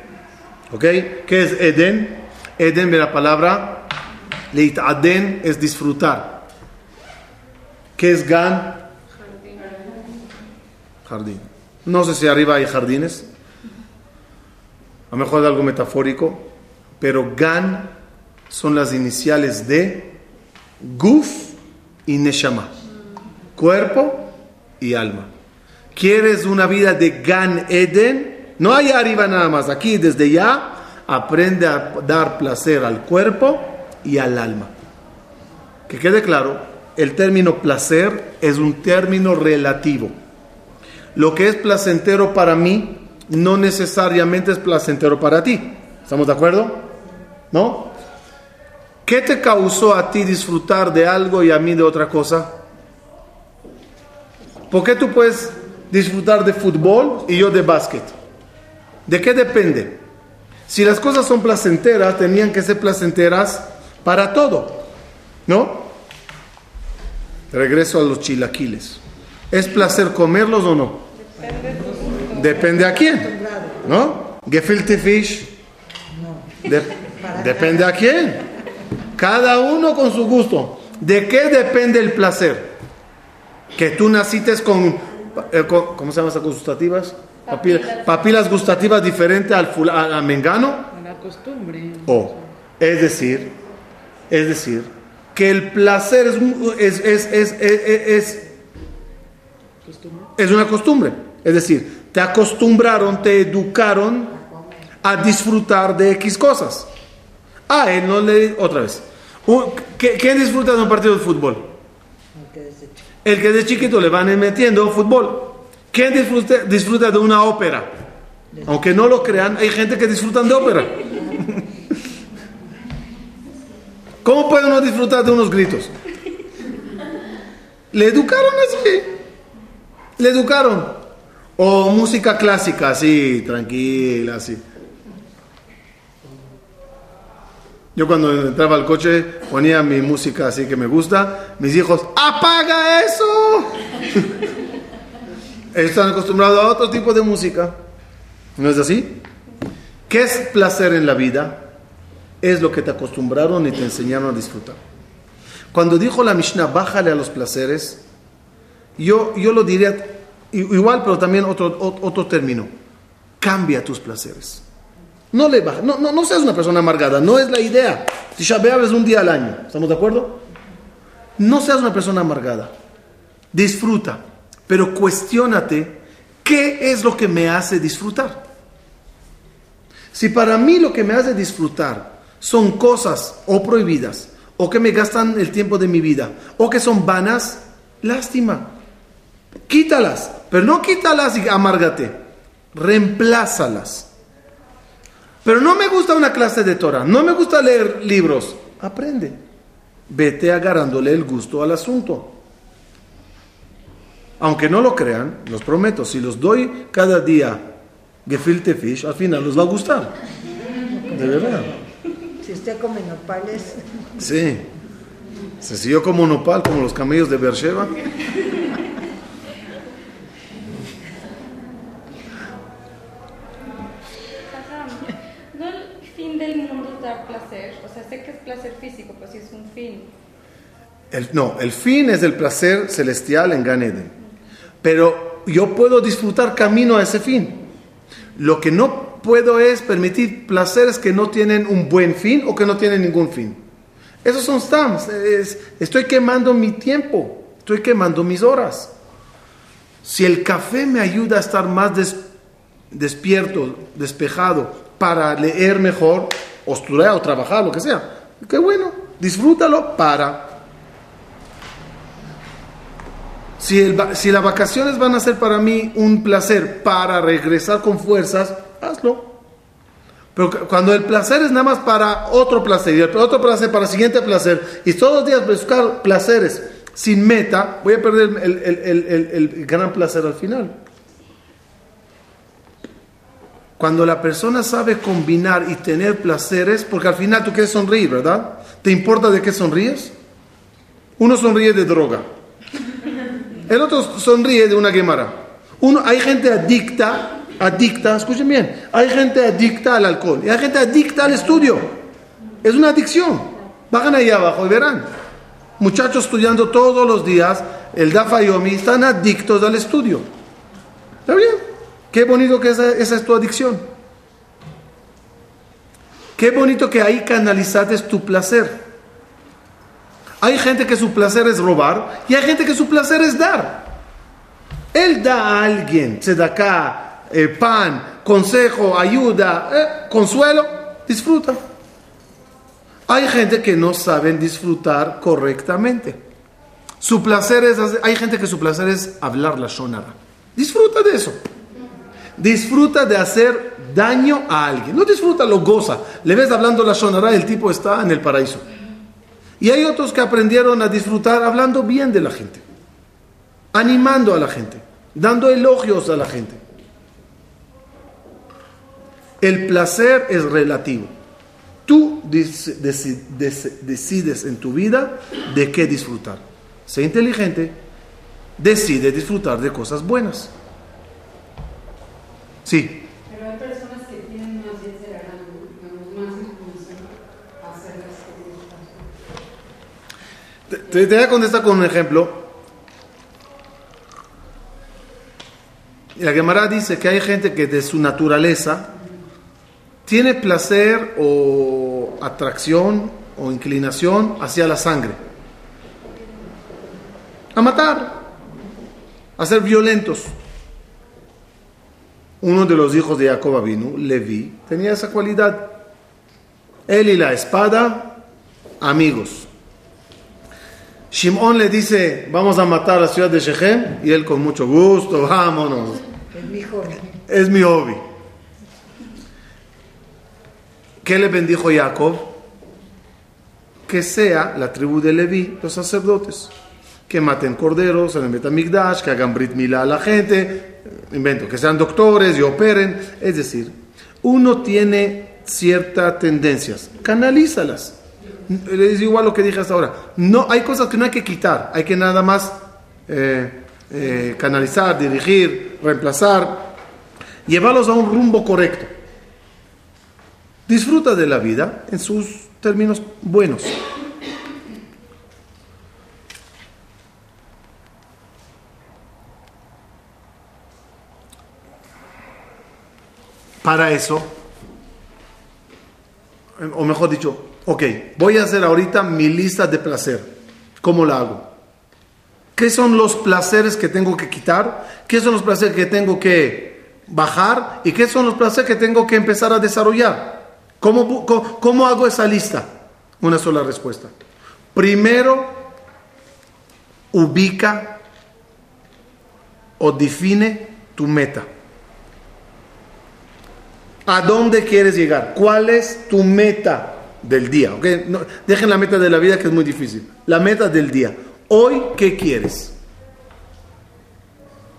¿Ok? ¿Qué es Eden? Eden de la palabra Aden es disfrutar. ¿Qué es Gan? Jardín. No sé si arriba hay jardines. A lo mejor es algo metafórico. Pero Gan son las iniciales de Guf y Neshama. Cuerpo y alma. ¿Quieres una vida de Gan Eden? No hay arriba nada más. Aquí desde ya aprende a dar placer al cuerpo y al alma. Que quede claro, el término placer es un término relativo. Lo que es placentero para mí no necesariamente es placentero para ti. ¿Estamos de acuerdo? ¿No? ¿Qué te causó a ti disfrutar de algo y a mí de otra cosa? ¿Por qué tú puedes disfrutar de fútbol y yo de básquet? ¿De qué depende? Si las cosas son placenteras, tenían que ser placenteras para todo, ¿no? Regreso a los chilaquiles. ¿Es placer comerlos o no? Depende a quién, ¿no? Gefilte fish. Depende a quién. Cada uno con su gusto. ¿De qué depende el placer? Que tú naciste con, eh, ¿cómo se llaman esas gustativas? Papilas, gustativas diferentes al, al, mengano. La costumbre. O, es decir, es decir, que el placer es, es, es, es, es una costumbre. Es decir, te acostumbraron, te educaron a disfrutar de X cosas. Ah, él no le... Otra vez. ¿Quién disfruta de un partido de fútbol? El que de chiquito le van metiendo fútbol. ¿Quién disfruta, disfruta de una ópera? Aunque no lo crean, hay gente que disfrutan de ópera. ¿Cómo puede uno disfrutar de unos gritos? Le educaron así. Le educaron. O música clásica, así, tranquila, así. Yo cuando entraba al coche ponía mi música así que me gusta. Mis hijos, ¡apaga eso! Están acostumbrados a otro tipo de música. ¿No es así? ¿Qué es placer en la vida? Es lo que te acostumbraron y te enseñaron a disfrutar. Cuando dijo la Mishnah, bájale a los placeres, yo, yo lo diría igual, pero también otro, otro término. Cambia tus placeres. No le baja, no, no, no seas una persona amargada, no es la idea. Si Shabbat un día al año, ¿estamos de acuerdo? No seas una persona amargada. Disfruta, pero cuestiónate qué es lo que me hace disfrutar. Si para mí lo que me hace disfrutar son cosas o prohibidas, o que me gastan el tiempo de mi vida, o que son vanas, lástima. Quítalas, pero no quítalas y amárgate, reemplázalas. Pero no me gusta una clase de Torah, no me gusta leer libros. Aprende. Vete agarrándole el gusto al asunto. Aunque no lo crean, los prometo, si los doy cada día gefilte fish, al final los va a gustar. De verdad. Si usted come nopales. Sí. Si yo como nopal, como los camellos de Beersheba. placer físico, pues sí es un fin. El, no, el fin es el placer celestial en Gan Eden. Pero yo puedo disfrutar camino a ese fin. Lo que no puedo es permitir placeres que no tienen un buen fin o que no tienen ningún fin. Esos son stams. estoy quemando mi tiempo, estoy quemando mis horas. Si el café me ayuda a estar más despierto, despejado, para leer mejor, o estudiar o trabajar, lo que sea, qué bueno, disfrútalo para. Si, si las vacaciones van a ser para mí un placer para regresar con fuerzas, hazlo. Pero cuando el placer es nada más para otro placer y el otro placer para el siguiente placer, y todos los días buscar placeres sin meta, voy a perder el, gran placer al final. Cuando la persona sabe combinar y tener placeres, porque al final tú quieres sonreír, ¿verdad? ¿Te importa de qué sonríes? Uno sonríe de droga, el otro sonríe de una quemara. Uno, hay gente adicta adicta, escuchen bien, hay gente adicta al alcohol y hay gente adicta al estudio. Es una adicción. Bajan ahí abajo y verán. Muchachos estudiando todos los días el Dafa Yomi están adictos al estudio. ¿Está bien? Qué bonito que esa, esa es tu adicción. Qué bonito que ahí canalizaste tu placer. Hay gente que su placer es robar y hay gente que su placer es dar. Él da a alguien, se da acá, eh, pan, consejo, ayuda, eh, consuelo, disfruta. Hay gente que no saben disfrutar correctamente. Su placer es, hay gente que su placer es hablar la shonara. Disfruta de eso. Disfruta de hacer daño a alguien. No disfruta, lo goza. Le ves hablando la shonara, el tipo está en el paraíso. Y hay otros que aprendieron a disfrutar hablando bien de la gente, animando a la gente, dando elogios a la gente. El placer es relativo. Tú decides en tu vida de qué disfrutar. Sé inteligente, decide disfrutar de cosas buenas. Sí. Pero hay personas que tienen más bien más hacer te, voy a contestar con un ejemplo. La Gemara dice que hay gente que de su naturaleza tiene placer o atracción o inclinación hacia la sangre. A matar, a ser violentos. Uno de los hijos de Jacob vino, Levi, tenía esa cualidad. Él y la espada, amigos. Shimon le dice, vamos a matar la ciudad de Shechem, y él con mucho gusto, vámonos. Es mi hobby. Es mi hobby. ¿Qué le bendijo Jacob? Que sea la tribu de Leví, los sacerdotes, que maten corderos en el Metamigdash, que hagan Brit Milá a la gente, invento, que sean doctores y operen. Es decir, uno tiene ciertas tendencias, canalízalas. Es igual lo que dije hasta ahora. No, hay cosas que no hay que quitar, hay que nada más eh, eh, canalizar, dirigir, reemplazar, llevarlos a un rumbo correcto. Disfruta de la vida en sus términos buenos. Para eso, o mejor dicho, ok, voy a hacer ahorita mi lista de placer. ¿Cómo la hago? ¿Qué son los placeres que tengo que quitar? ¿Qué son los placeres que tengo que bajar? ¿Y qué son los placeres que tengo que empezar a desarrollar? ¿Cómo, hago esa lista? Una sola respuesta. Primero, ubica o define tu meta. ¿A dónde quieres llegar? ¿Cuál es tu meta del día? dejen la meta de la vida que es muy difícil. La meta del día. Hoy, ¿qué quieres?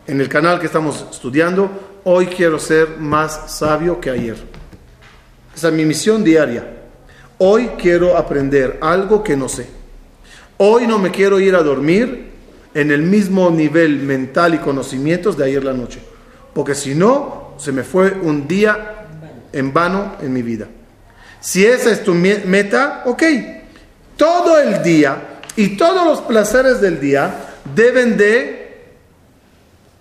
En el canal que estamos estudiando, hoy quiero ser más sabio que ayer. Esa es mi misión diaria. Hoy quiero aprender algo que no sé. Hoy no me quiero ir a dormir en el mismo nivel mental y conocimientos de ayer la noche. Porque si no, se me fue un día en vano en mi vida. Si esa es tu meta, ok. Todo el día y todos los placeres del día deben de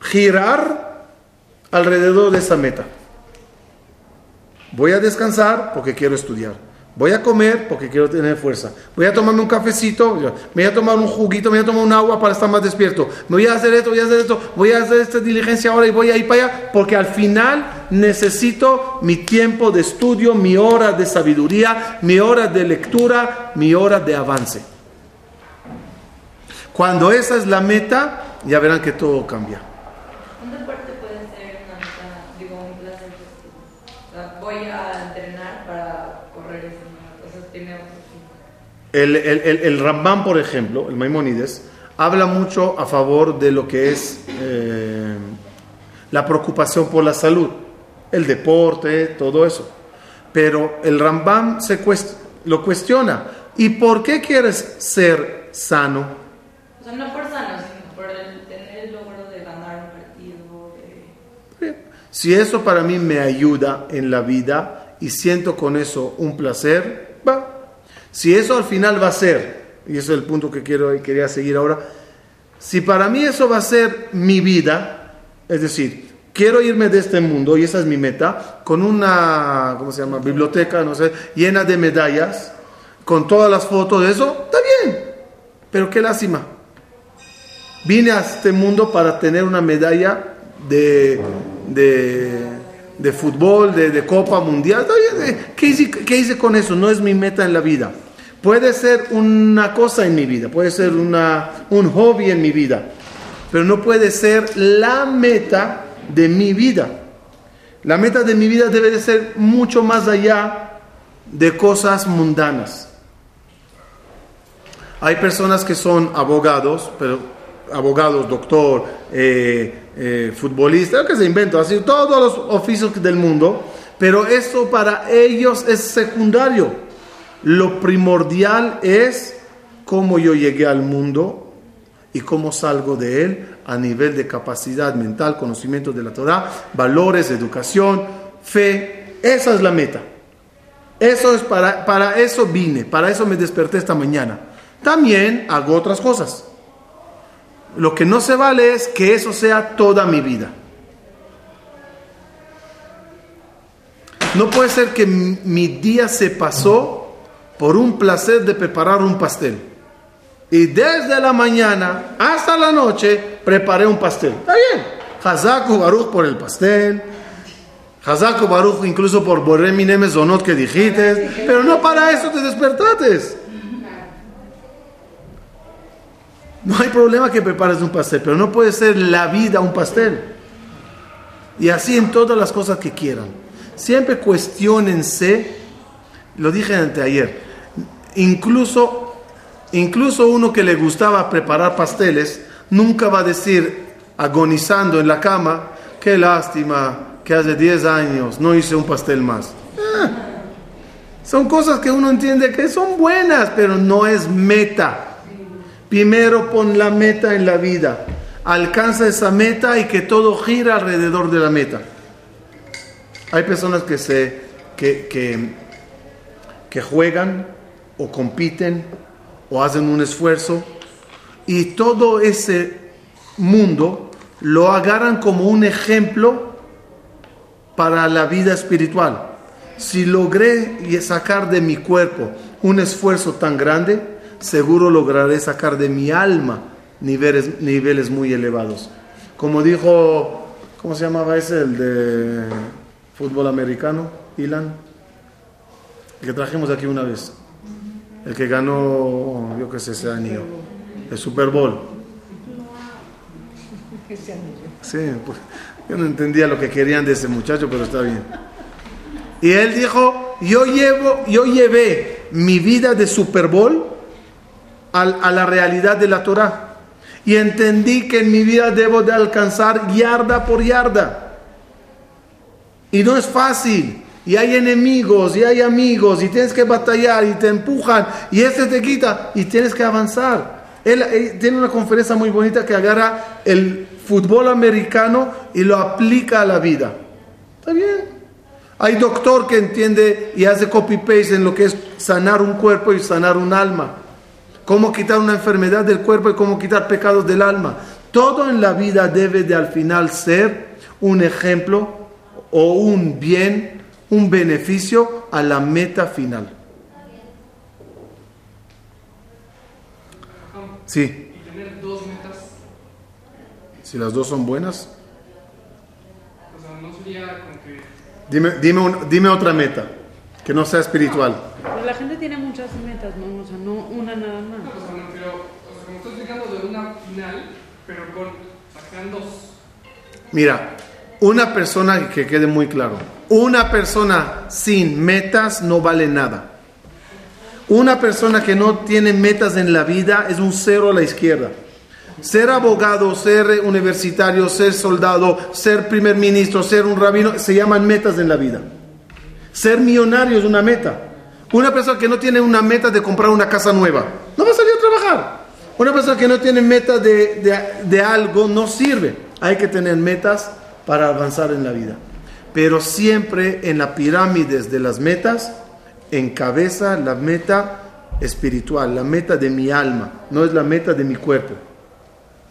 girar alrededor de esa meta. Voy a descansar porque quiero estudiar. Voy a comer porque quiero tener fuerza. Voy a tomarme un cafecito, me voy a tomar un juguito, me voy a tomar un agua para estar más despierto. Me voy a hacer esto, voy a hacer esto, voy a hacer esta diligencia ahora y voy a ir para allá porque al final necesito mi tiempo de estudio, mi hora de sabiduría, mi hora de lectura, mi hora de avance. Cuando esa es la meta, ya verán que todo cambia. ¿Un deporte puede ser una meta, digo, un placer festivo? O sea, voy a entrenar para correr ese maratón. O sea, tiene otro fin. El, el, el, el Rambam, por ejemplo, el Maimónides, habla mucho a favor de lo que es eh, la preocupación por la salud, el deporte, todo eso. Pero el Rambam se cuest- lo cuestiona. ¿Y por qué quieres ser sano? O sea, no por sano, sino por el tener el logro de ganar un partido. De... Si eso para mí me ayuda en la vida y siento con eso un placer. Si eso al final va a ser, y ese es el punto que quiero y quería seguir ahora, si para mí eso va a ser mi vida, es decir, quiero irme de este mundo y esa es mi meta, con una, ¿cómo se llama? Biblioteca, no sé, llena de medallas, con todas las fotos de eso, está bien, pero qué lástima. Vine a este mundo para tener una medalla de, de, de fútbol, de, Copa Mundial. Eh, ¿Qué hice, ¿Qué hice con eso? No es mi meta en la vida. Puede ser una cosa en mi vida, puede ser una, un hobby en mi vida, pero no puede ser la meta de mi vida. La meta de mi vida debe de ser mucho más allá de cosas mundanas. Hay personas que son abogados, pero abogados, doctor, eh, eh, futbolista, que se inventa, así todos los oficios del mundo, pero eso para ellos es secundario. Lo primordial es cómo yo llegué al mundo y cómo salgo de él a nivel de capacidad mental, conocimiento de la Torah, valores, educación, fe. Esa es la meta. Eso es para, para eso vine, para eso me desperté esta mañana. También hago otras cosas. Lo que no se vale es que eso sea toda mi vida. No puede ser que mi día se pasó por un placer de preparar un pastel. Y desde la mañana hasta la noche preparé un pastel. Está bien. Hazaku Baruch por el pastel. Hazaku Baruch incluso por Boré Minemes Zonot que dijiste. Pero no para eso te despertates. No hay problema que prepares un pastel, pero no puede ser la vida un pastel. Y así en todas las cosas que quieran. Siempre cuestionense, lo dije anteayer, incluso, incluso uno que le gustaba preparar pasteles, nunca va a decir, agonizando en la cama, qué lástima que hace 10 años no hice un pastel más. Ah, son cosas que uno entiende que son buenas, pero no es meta. Primero pon la meta en la vida. Alcanza esa meta y que todo gira alrededor de la meta. Hay personas que se que, que, que juegan o compiten o hacen un esfuerzo y todo ese mundo lo agarran como un ejemplo para la vida espiritual. Si logré sacar de mi cuerpo un esfuerzo tan grande, seguro lograré sacar de mi alma niveles, niveles muy elevados. Como dijo, ¿cómo se llamaba ese? El de fútbol americano, Ilan, que trajimos aquí una vez, el que ganó, yo qué sé, ese año, el Super Bowl. Sí, pues, yo no entendía lo que querían de ese muchacho, pero está bien. Y él dijo, yo llevo, yo llevé mi vida de Super Bowl a, la realidad de la Torah. Y entendí que en mi vida debo de alcanzar yarda por yarda. Y no es fácil. Y hay enemigos, y hay amigos, y tienes que batallar, y te empujan, y este te quita, y tienes que avanzar. Él, él tiene una conferencia muy bonita que agarra el fútbol americano y lo aplica a la vida. Está bien. Hay doctor que entiende y hace copy-paste en lo que es sanar un cuerpo y sanar un alma. Cómo quitar una enfermedad del cuerpo y cómo quitar pecados del alma. Todo en la vida debe de al final ser un ejemplo o un bien, un beneficio a la meta final. Sí, Y tener dos metas, si las dos son buenas. o sea, no sería como que. Dime, dime, un- dime otra meta que no sea espiritual. Pero la gente tiene muchas metas, ¿no? O sea, no una nada más. O sea, no, pero, o sea, como estoy explicando de una final, pero con. Dos. Mira, una persona que quede muy claro, una persona sin metas no vale nada. Una persona que no tiene metas en la vida es un cero a la izquierda. Ser abogado, ser universitario, ser soldado, ser primer ministro, ser un rabino, se llaman metas en la vida. Ser millonario es una meta. Una persona que no tiene una meta de comprar una casa nueva, no va a salir a trabajar. Una persona que no tiene meta de, de- de algo no sirve. Hay que tener metas para avanzar en la vida. Pero siempre en la pirámides de las metas, encabeza la meta espiritual, la meta de mi alma, no es la meta de mi cuerpo.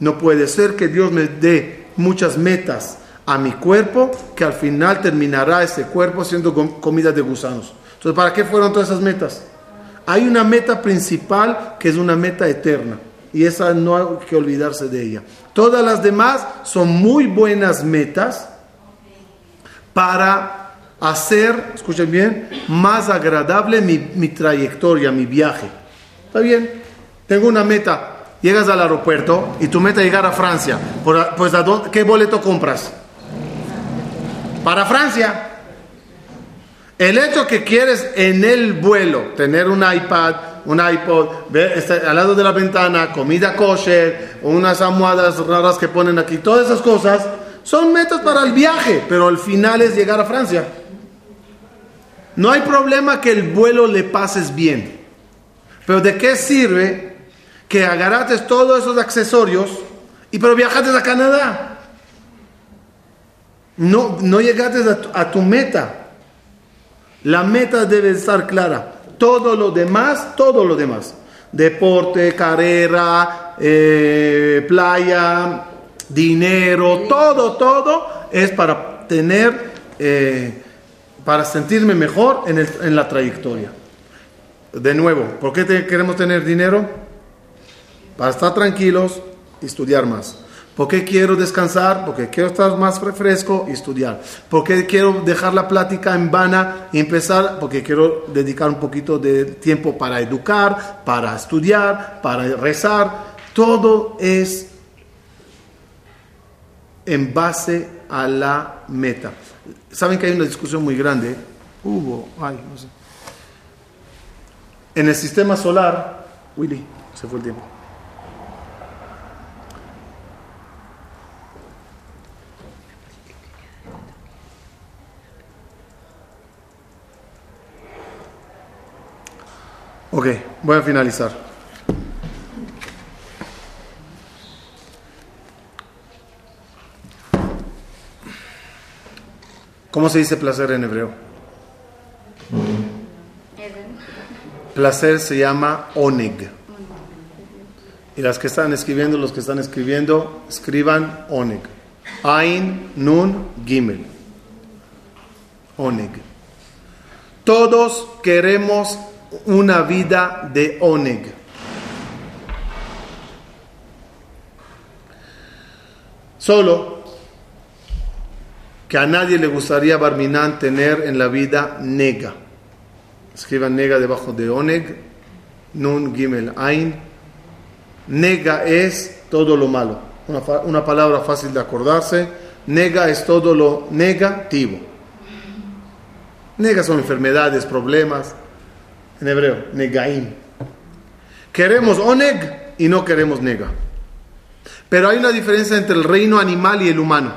No puede ser que Dios me dé muchas metas a mi cuerpo que al final terminará ese cuerpo siendo com- comida de gusanos. Entonces, ¿para qué fueron todas esas metas? Hay una meta principal que es una meta eterna y esa no hay que olvidarse de ella. Todas las demás son muy buenas metas para hacer, escuchen bien, más agradable mi, mi trayectoria, mi viaje. ¿Está bien? Tengo una meta. Llegas al aeropuerto y tu meta es llegar a Francia. Pues, ¿a ¿qué boleto compras? Para Francia. El hecho que quieres en el vuelo tener un iPad, un iPod, estar al lado de la ventana, comida kosher, unas almohadas raras que ponen aquí, todas esas cosas son metas para el viaje, pero al final es llegar a Francia. No hay problema que el vuelo le pases bien, pero ¿de qué sirve que agarrates todos esos accesorios y pero viajaste a Canadá? No, no llegaste a tu- a tu meta. La meta debe estar clara. Todo lo demás, todo lo demás. Deporte, carrera, eh, playa, dinero, todo, todo es para tener, eh, para sentirme mejor en, el- en la trayectoria. De nuevo, ¿por qué te- queremos tener dinero? Para estar tranquilos y estudiar más. ¿Por qué quiero descansar? Porque quiero estar más fresco y estudiar. ¿Por qué quiero dejar la plática en vana y empezar? Porque quiero dedicar un poquito de tiempo para educar, para estudiar, para rezar. Todo es en base a la meta. Saben que hay una discusión muy grande. Hubo, ay, no sé. En el sistema solar, Willy, se fue el tiempo. Ok, voy a finalizar. ¿Cómo se dice placer en hebreo? Placer se llama oneg. Y las que están escribiendo, los que están escribiendo, escriban oneg. Ain, nun, gimel. Oneg. Todos queremos una vida de oneg. Solo que a nadie le gustaría Barminan tener en la vida nega. Escriban nega debajo de oneg, nun, gimel, ain. Nega es todo lo malo. Una, una palabra fácil de acordarse. Nega es todo lo negativo. Nega son enfermedades, problemas. En hebreo, negaim. Queremos oneg y no queremos nega. Pero hay una diferencia entre el reino animal y el humano.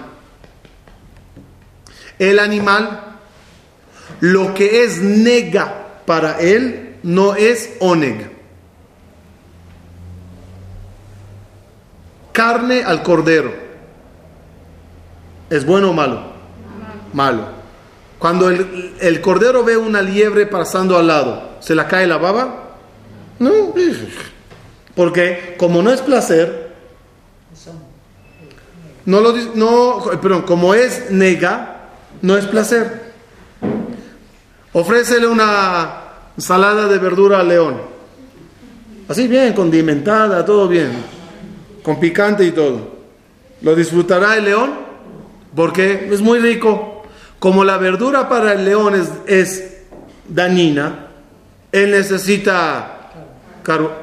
El animal, lo que es nega para él, no es oneg. Carne al cordero. ¿Es bueno o malo? Malo. Cuando el, el cordero ve una liebre pasando al lado, ¿se la cae la baba? No. Porque como no es placer, no lo, no, perdón, como es nega, no es placer. Ofrécele una ensalada de verdura al león. Así bien, condimentada, todo bien. Con picante y todo. ¿Lo disfrutará el león? Porque es muy rico. Como la verdura para el león es, es dañina, él necesita car-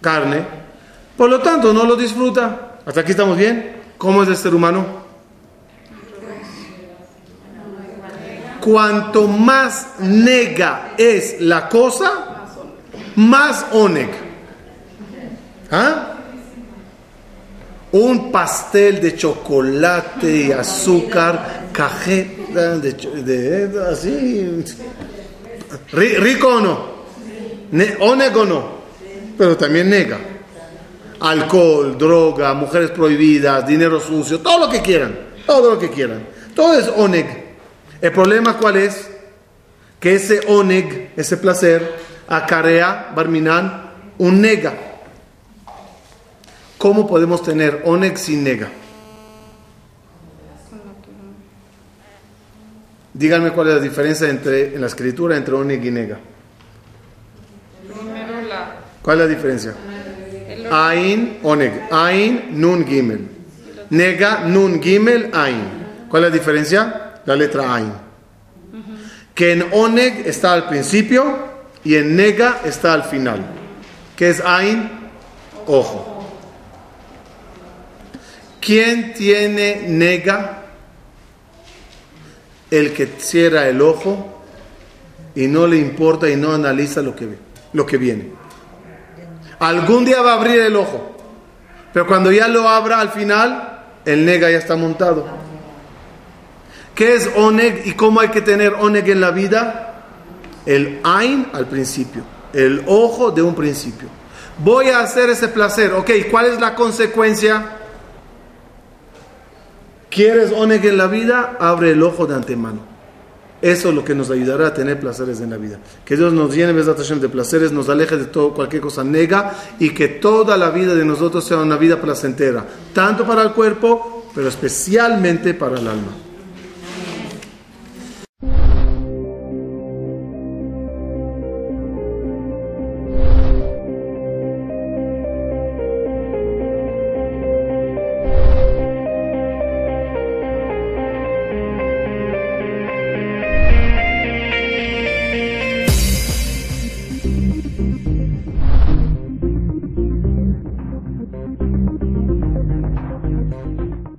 carne, por lo tanto no lo disfruta. ¿Hasta aquí estamos bien? ¿Cómo es el ser humano? Cuanto más nega es la cosa, más oneg. ¿Ah? Un pastel de chocolate y azúcar, cajeta de, cho- de- así. Ri- Rico o no, Ne- oneg o no, pero también nega. Alcohol, droga, mujeres prohibidas, dinero sucio, todo lo que quieran, todo lo que quieran. Todo es oneg. El problema cuál es? Que ese oneg, ese placer, acarea, barminan, un nega. ¿Cómo podemos tener oneg sin nega? Díganme cuál es la diferencia entre, en la escritura entre oneg y nega. ¿Cuál es la diferencia? Ain, oneg. Ain, nun, gimel. Nega, nun, gimel, ain. ¿Cuál es la diferencia? La letra ain. Que en oneg está al principio y en nega está al final. ¿Qué es ain? Ojo. ¿Quién tiene nega? El que cierra el ojo y no le importa y no analiza lo que lo que viene. Algún día va a abrir el ojo, pero cuando ya lo abra al final, el nega ya está montado. ¿Qué es oneg y cómo hay que tener oneg en la vida? El ain al principio, el ojo de un principio. Voy a hacer ese placer, ok, ¿cuál es la consecuencia? ¿Quieres oneg en la vida? Abre el ojo de antemano. Eso es lo que nos ayudará a tener placeres en la vida. Que Dios nos llene de placeres, nos aleje de todo, cualquier cosa nega y que toda la vida de nosotros sea una vida placentera, tanto para el cuerpo, pero especialmente para el alma.